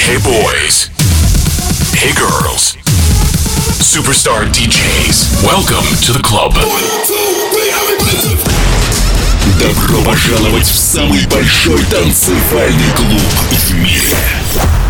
Hey boys Hey girls Superstar DJs Welcome to the club Добро пожаловать в самый большой танцевальный клуб в мире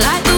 Like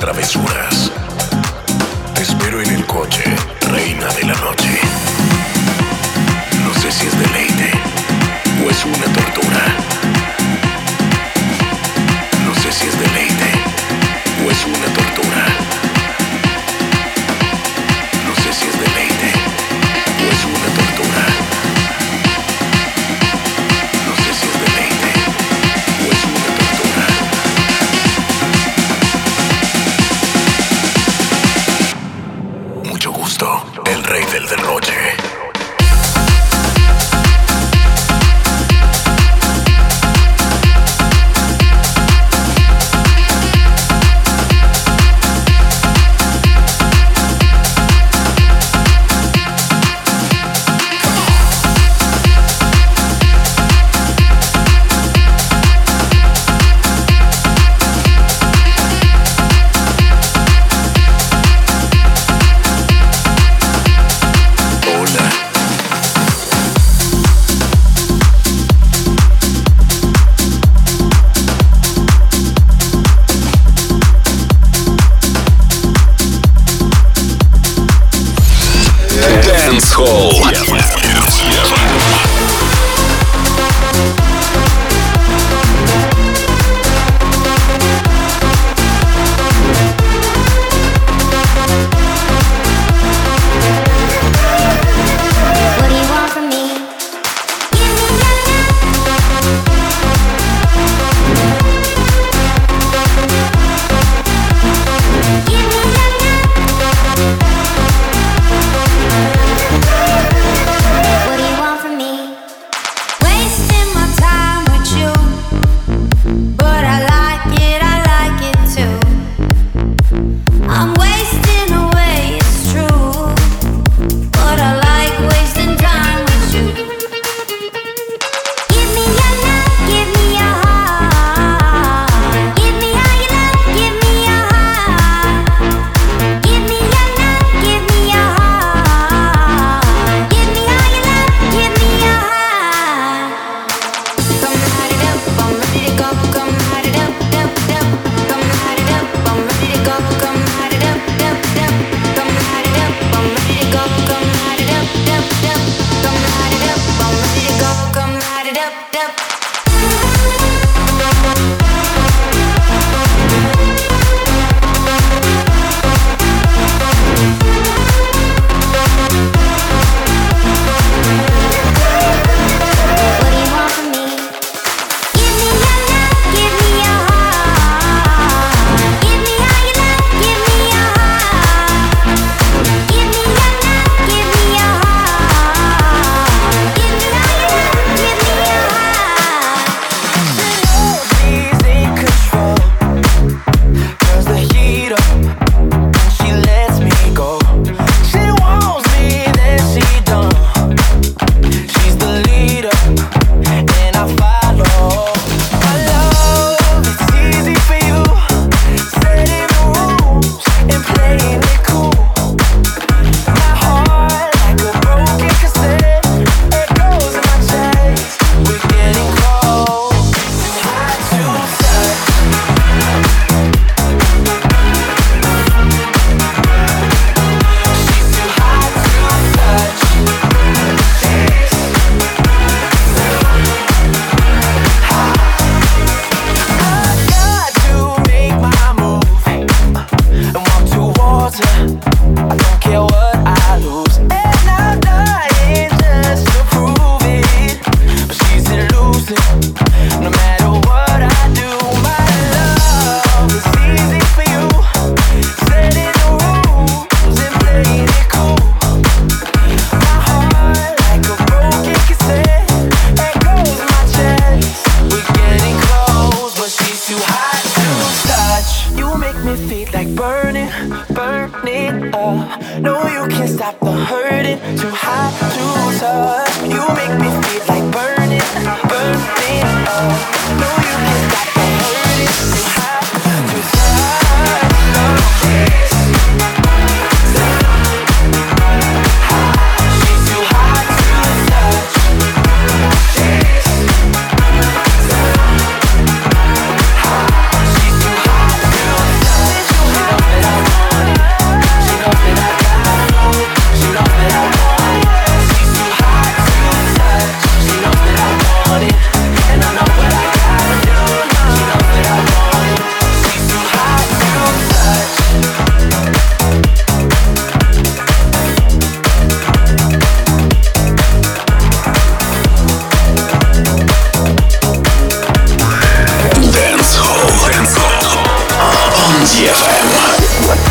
travesuras. DFM.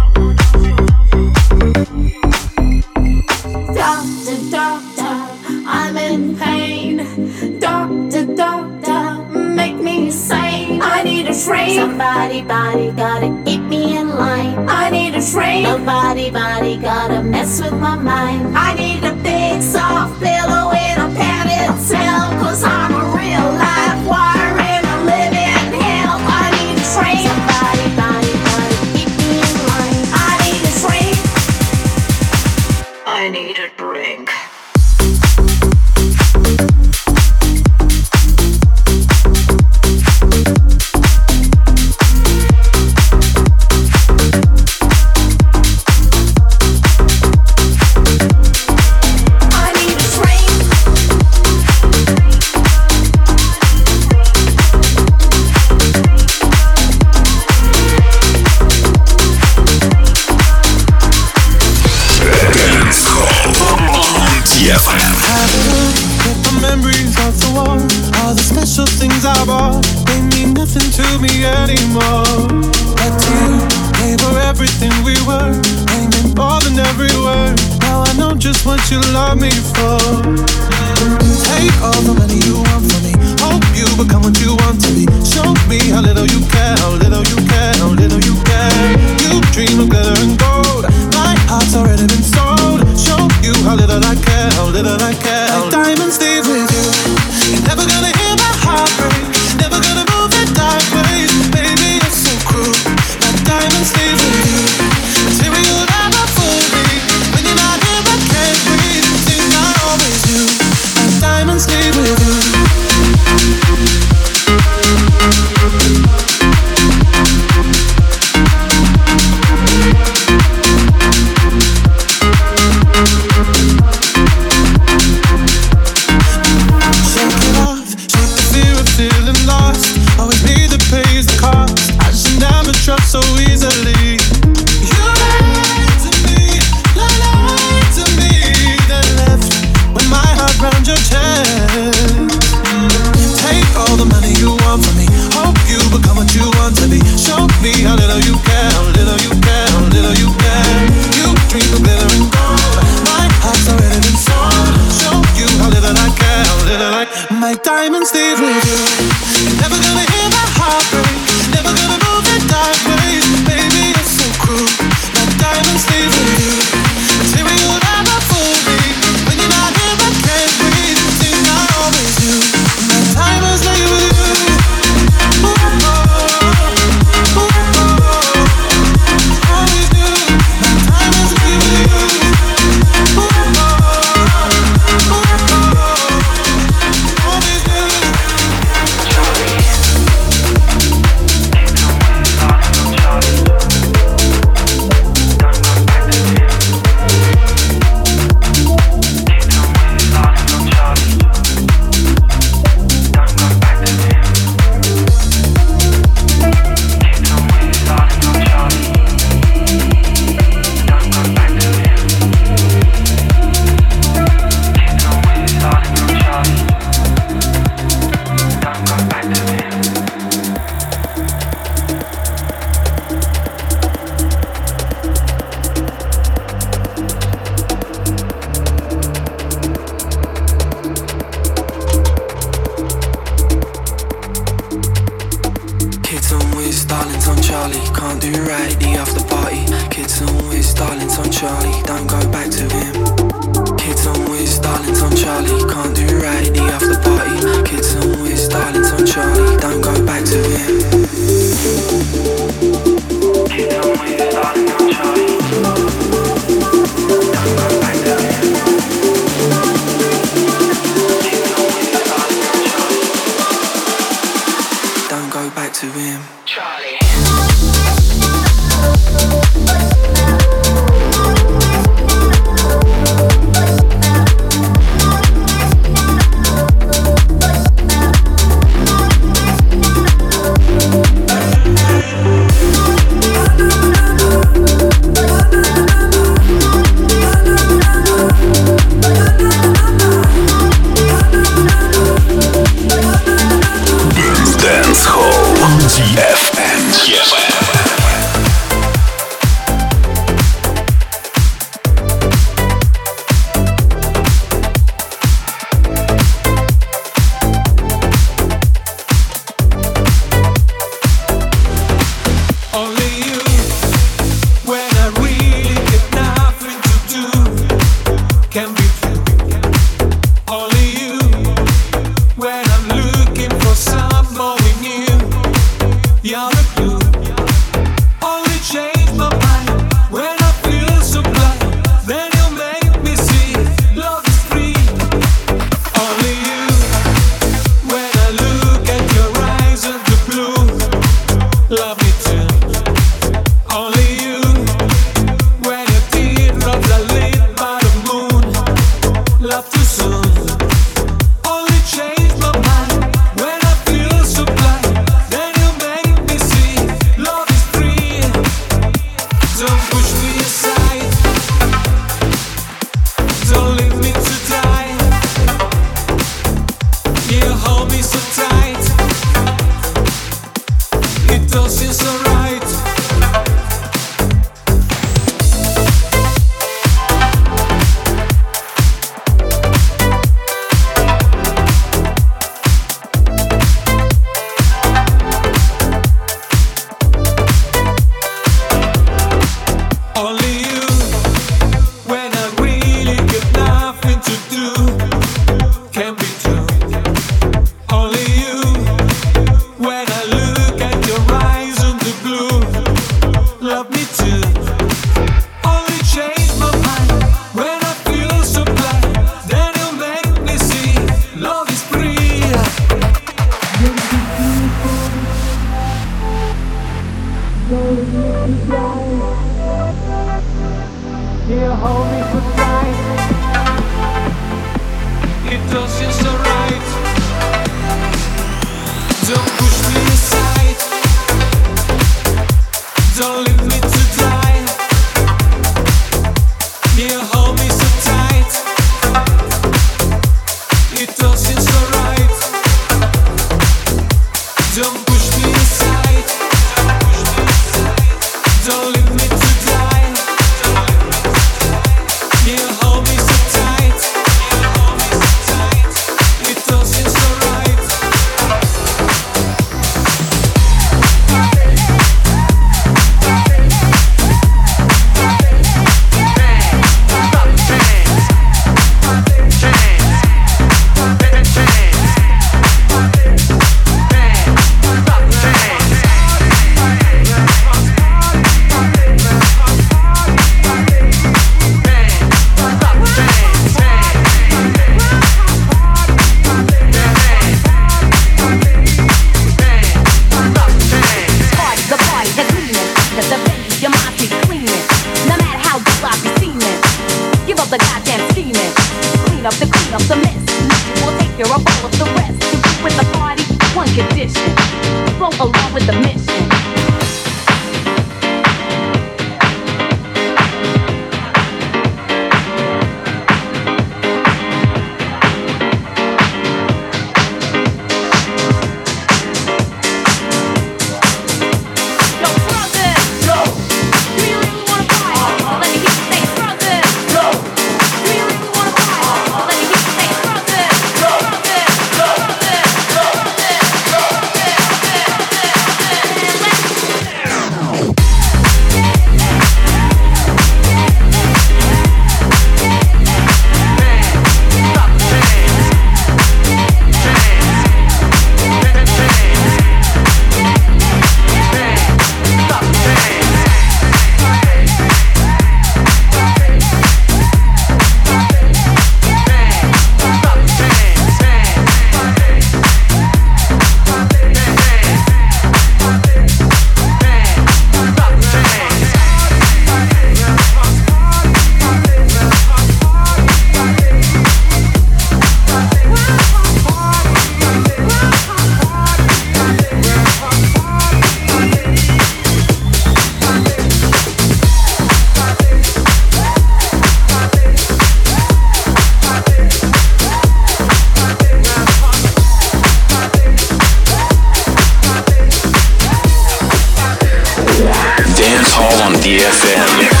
DFM.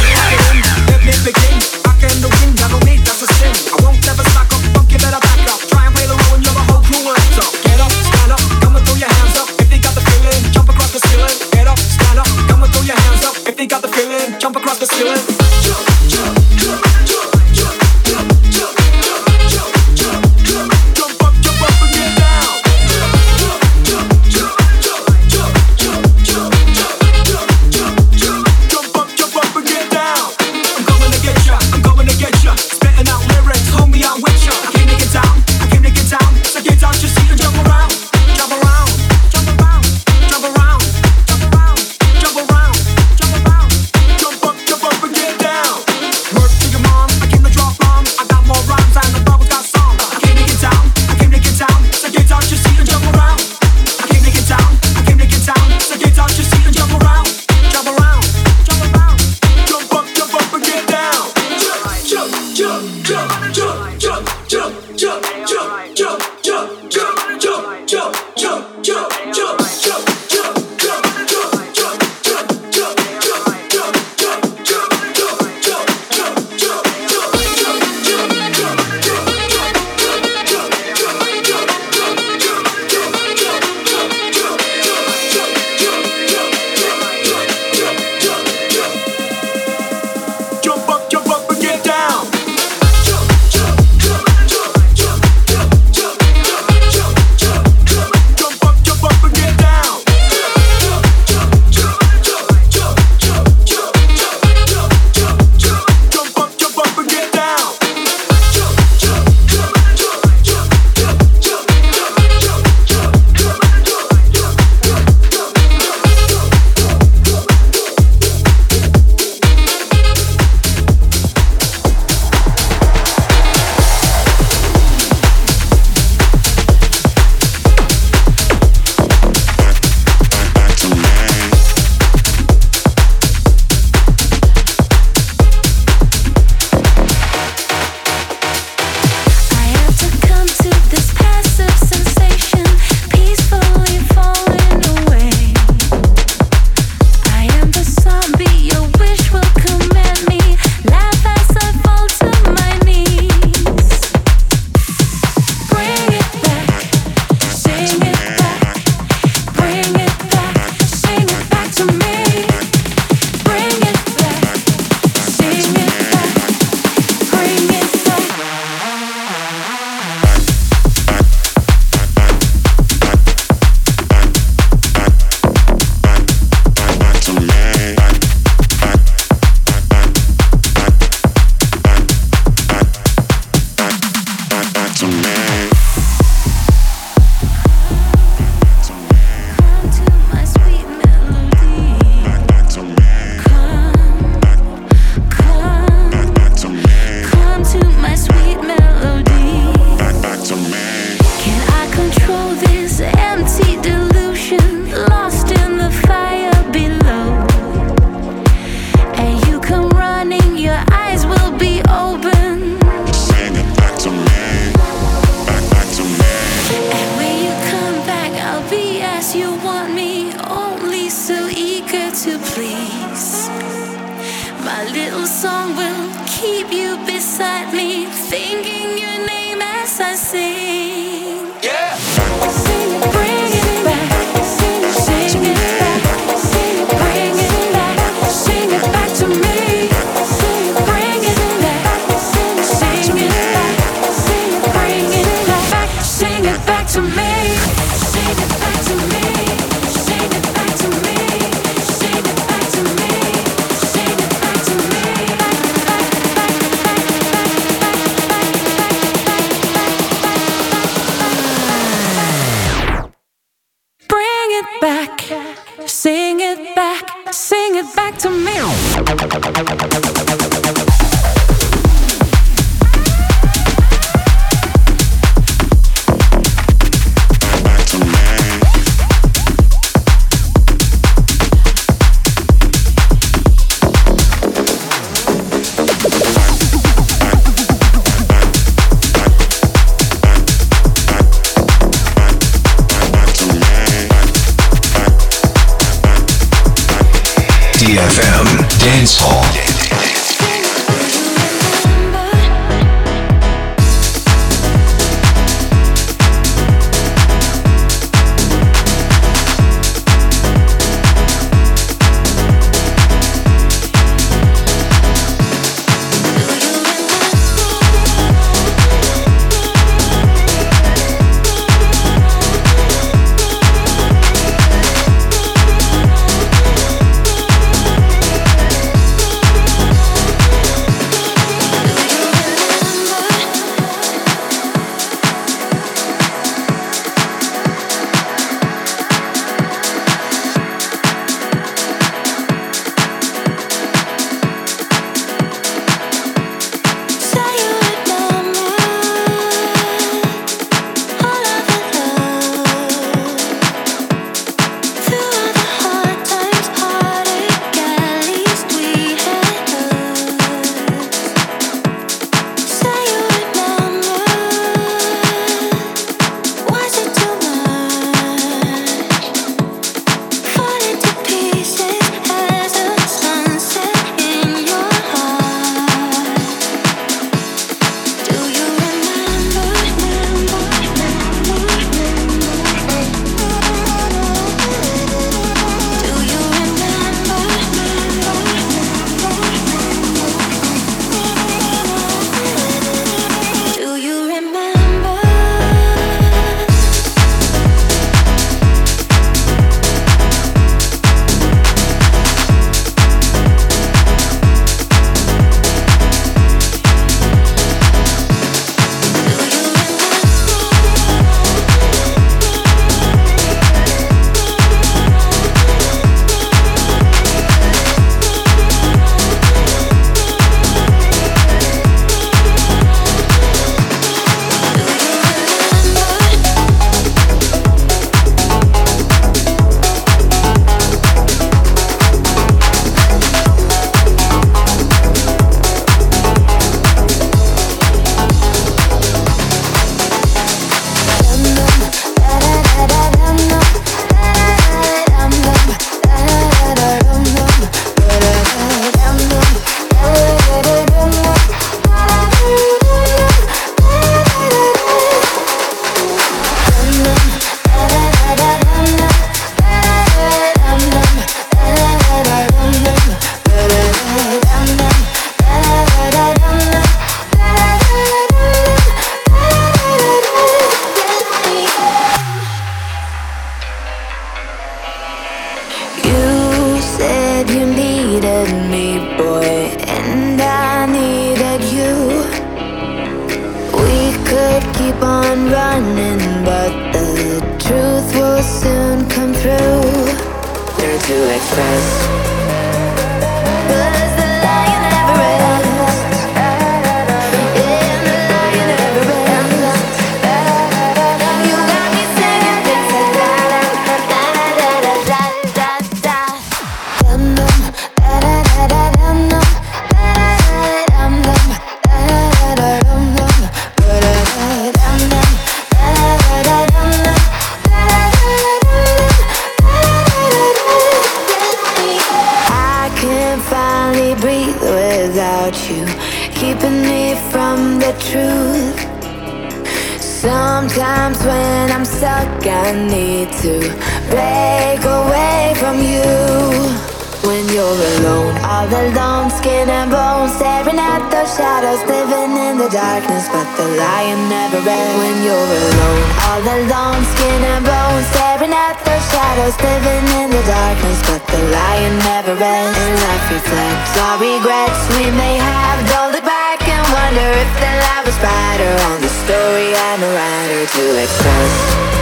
the rest. And life reflects our regrets. We may have don't look back and wonder if the life was brighter. On the story I'm a writer to express.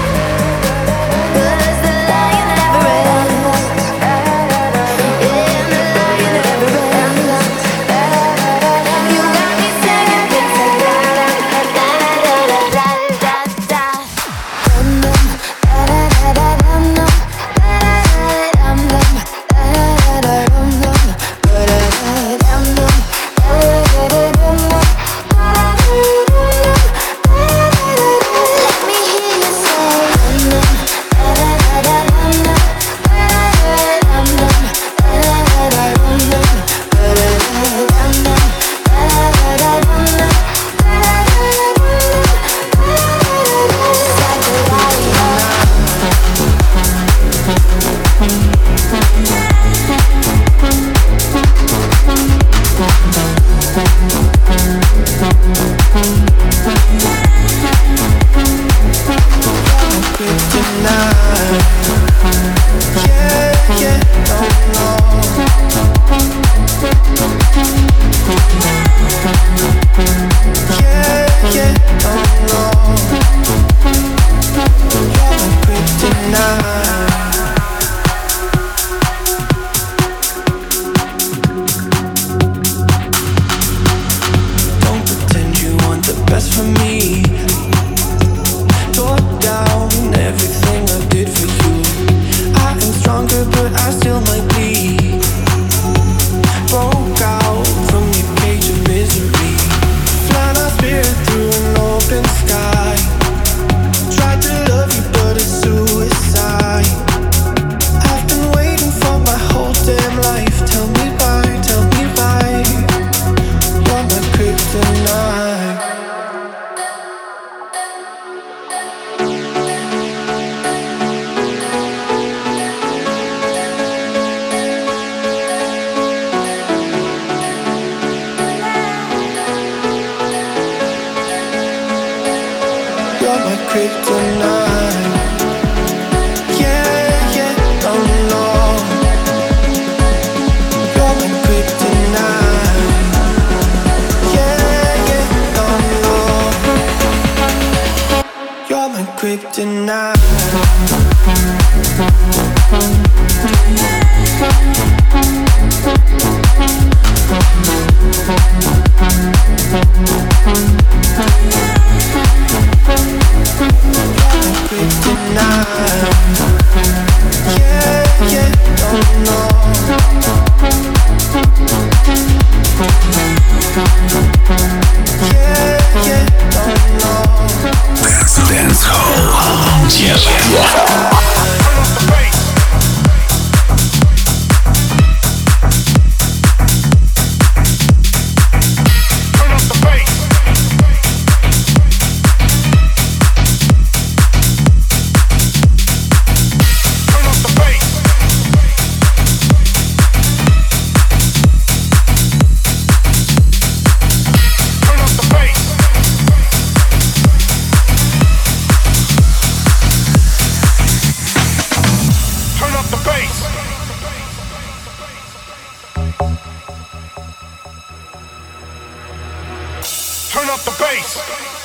up the bass.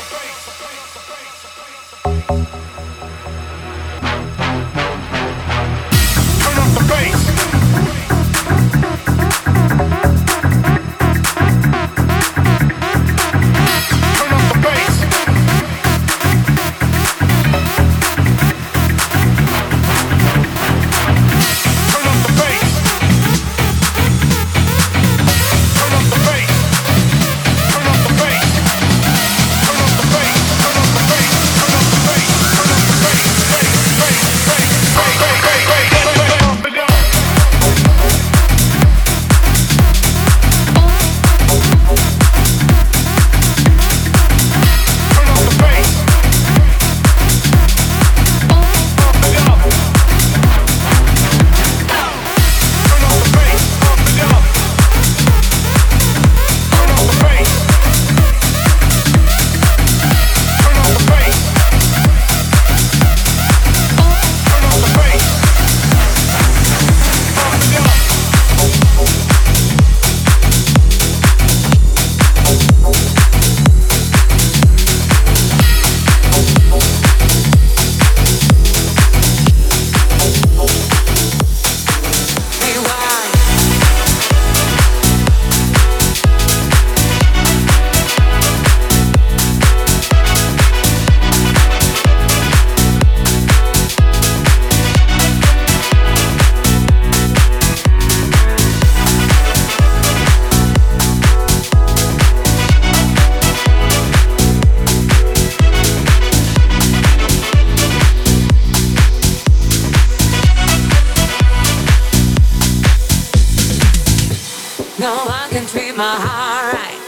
my heart right.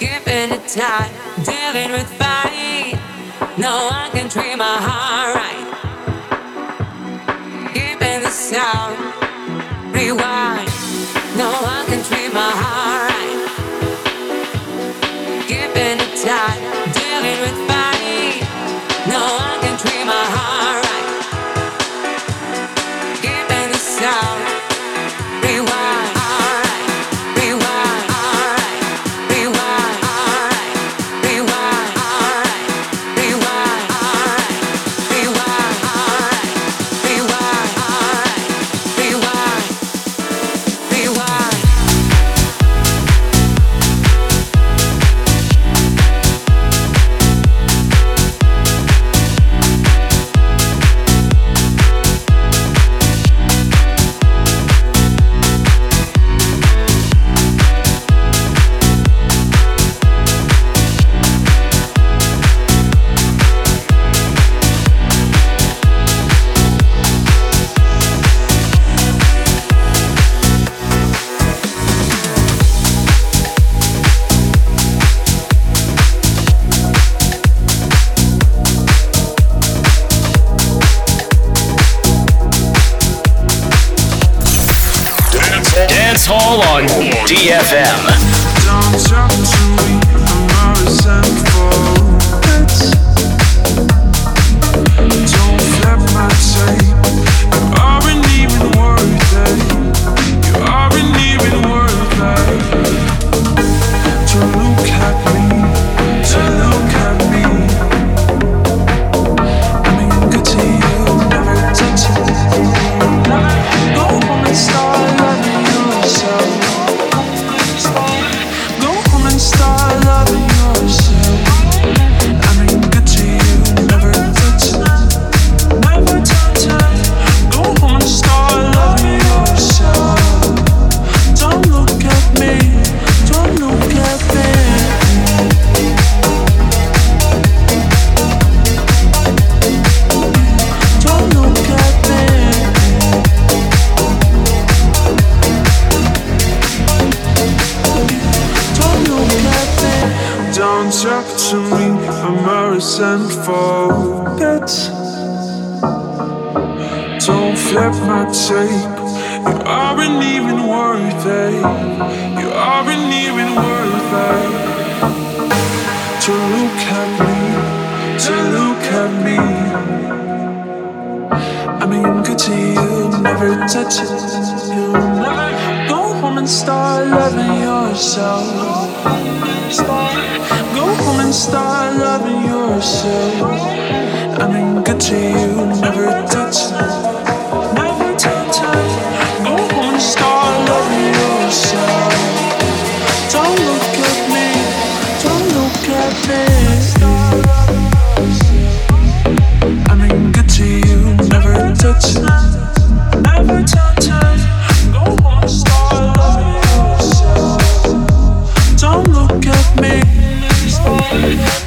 Giving it time, dealing with fight. No one can treat my heart right. Giving the sound, rewind. No one can treat my heart right. Giving it time, dealing with fight. No one can treat my heart. Damn.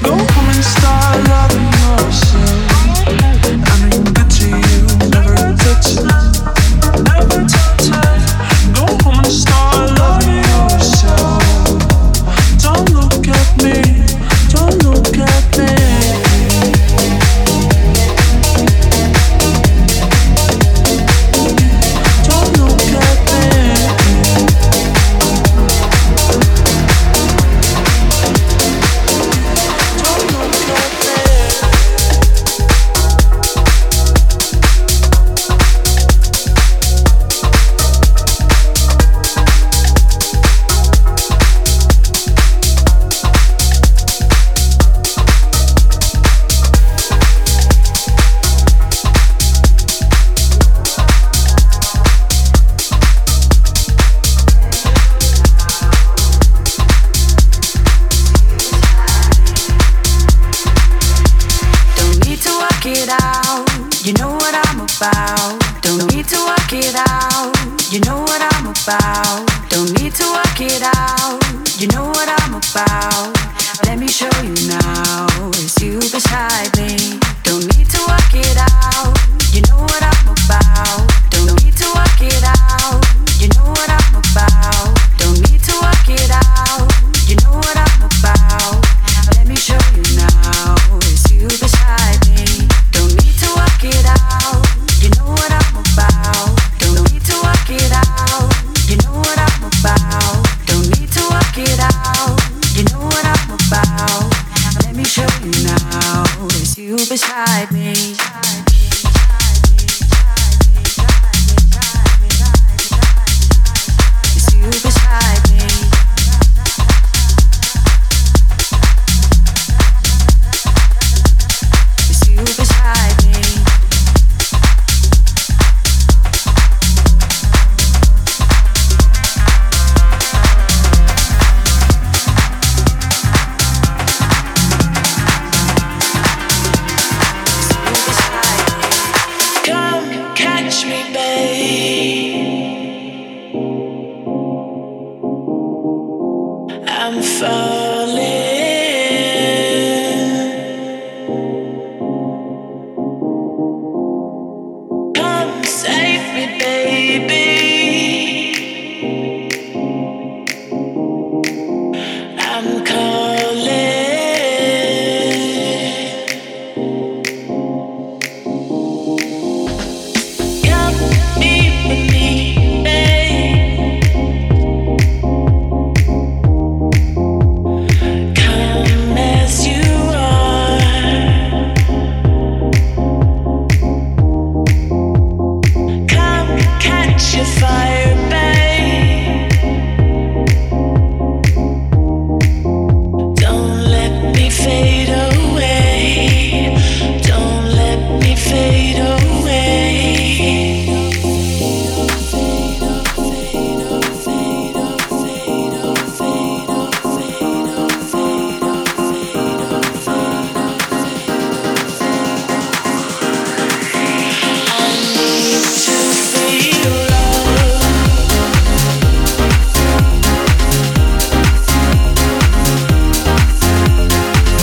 No and start loving